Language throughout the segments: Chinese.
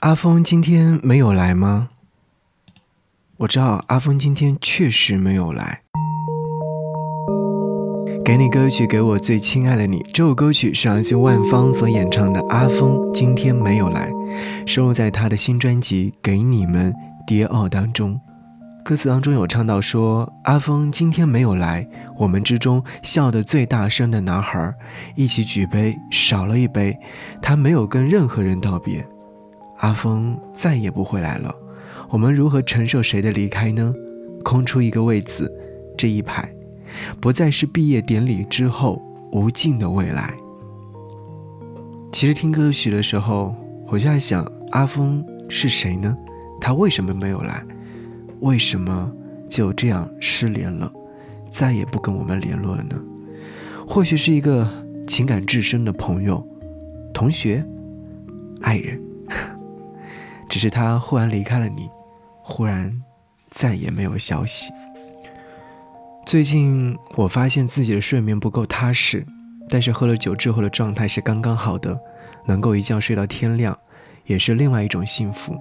阿峰今天没有来吗？我知道阿峰今天确实没有来。给你歌曲，给我最亲爱的你。这首歌曲是来自万芳所演唱的《阿峰今天没有来》，收录在他的新专辑《给你们蝶奥》当中。歌词当中有唱到说：“阿峰今天没有来，我们之中笑得最大声的男孩，一起举杯，少了一杯，他没有跟任何人道别。阿峰再也不会来了，我们如何承受谁的离开呢？空出一个位子，这一排。”不再是毕业典礼之后无尽的未来。其实听歌曲的时候，我就在想，阿峰是谁呢？他为什么没有来？为什么就这样失联了，再也不跟我们联络了呢？或许是一个情感至深的朋友、同学、爱人，只是他忽然离开了你，忽然再也没有消息。最近我发现自己的睡眠不够踏实，但是喝了酒之后的状态是刚刚好的，能够一觉睡到天亮，也是另外一种幸福。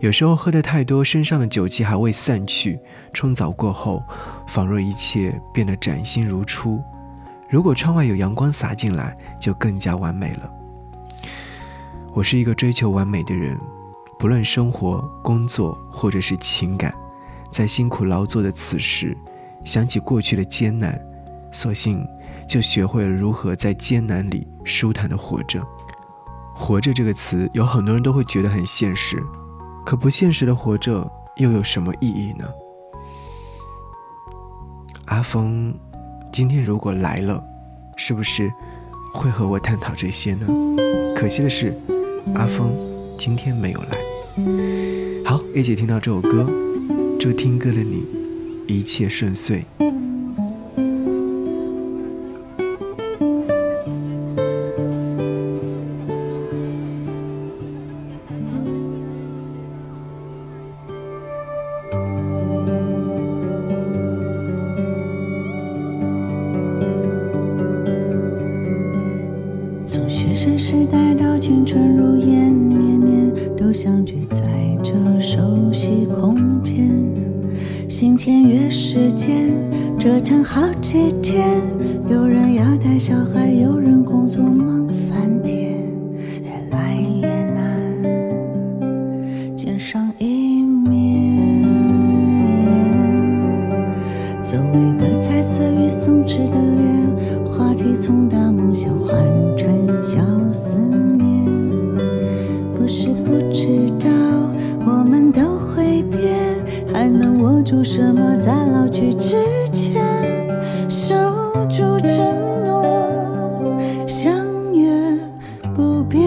有时候喝的太多，身上的酒气还未散去，冲澡过后，仿若一切变得崭新如初。如果窗外有阳光洒进来，就更加完美了。我是一个追求完美的人，不论生活、工作或者是情感，在辛苦劳作的此时。想起过去的艰难，索性就学会了如何在艰难里舒坦的活着。活着这个词，有很多人都会觉得很现实，可不现实的活着又有什么意义呢？阿峰，今天如果来了，是不是会和我探讨这些呢？可惜的是，阿峰今天没有来。好，一起听到这首歌，祝听歌的你。一切顺遂。从学生时代到青春如烟，相聚在这熟悉空间。心签约时间，折腾好几天。有人要带小孩，有人工作忙翻天，越来越难见上一面。久违的彩色与松弛的脸，话题从大梦想住什么，在老去之前守住承诺，相约不变。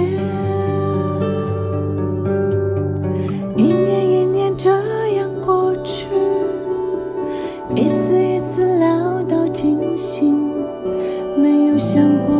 一年一年这样过去，一次一次聊到尽兴，没有想过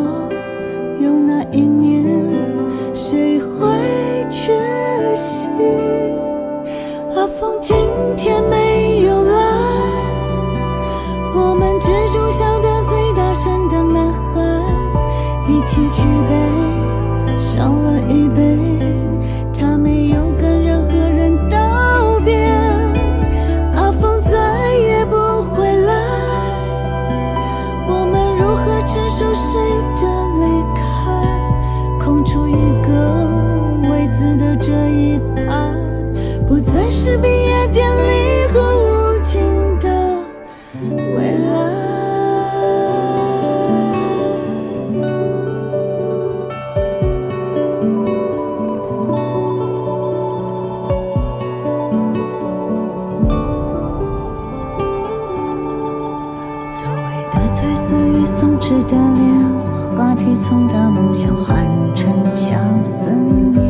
与松弛的脸，话题从大梦想换成小思念。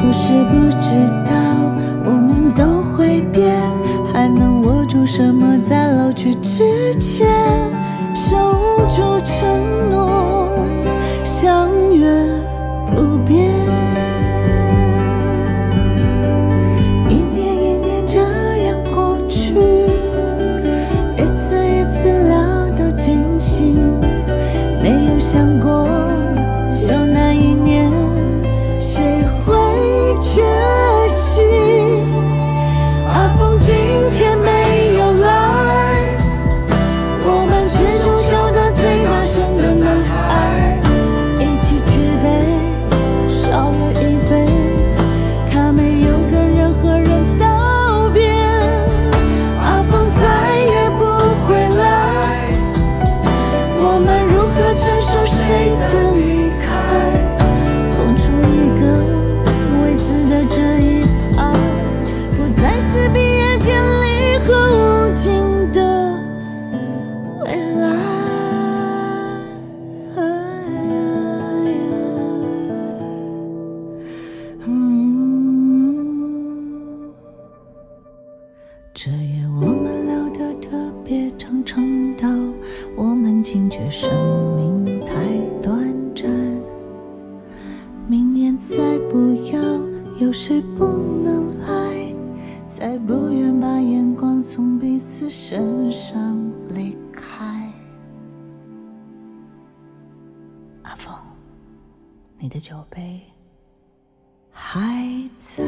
不是不知道，我们都会变，还能握住什么，在老去之前守住承诺，相约不变。想过。这夜我们聊得特别长，长到我们惊觉生命太短暂。明年再不要有谁不能来，再不愿把眼光从彼此身上离开。阿峰，你的酒杯还在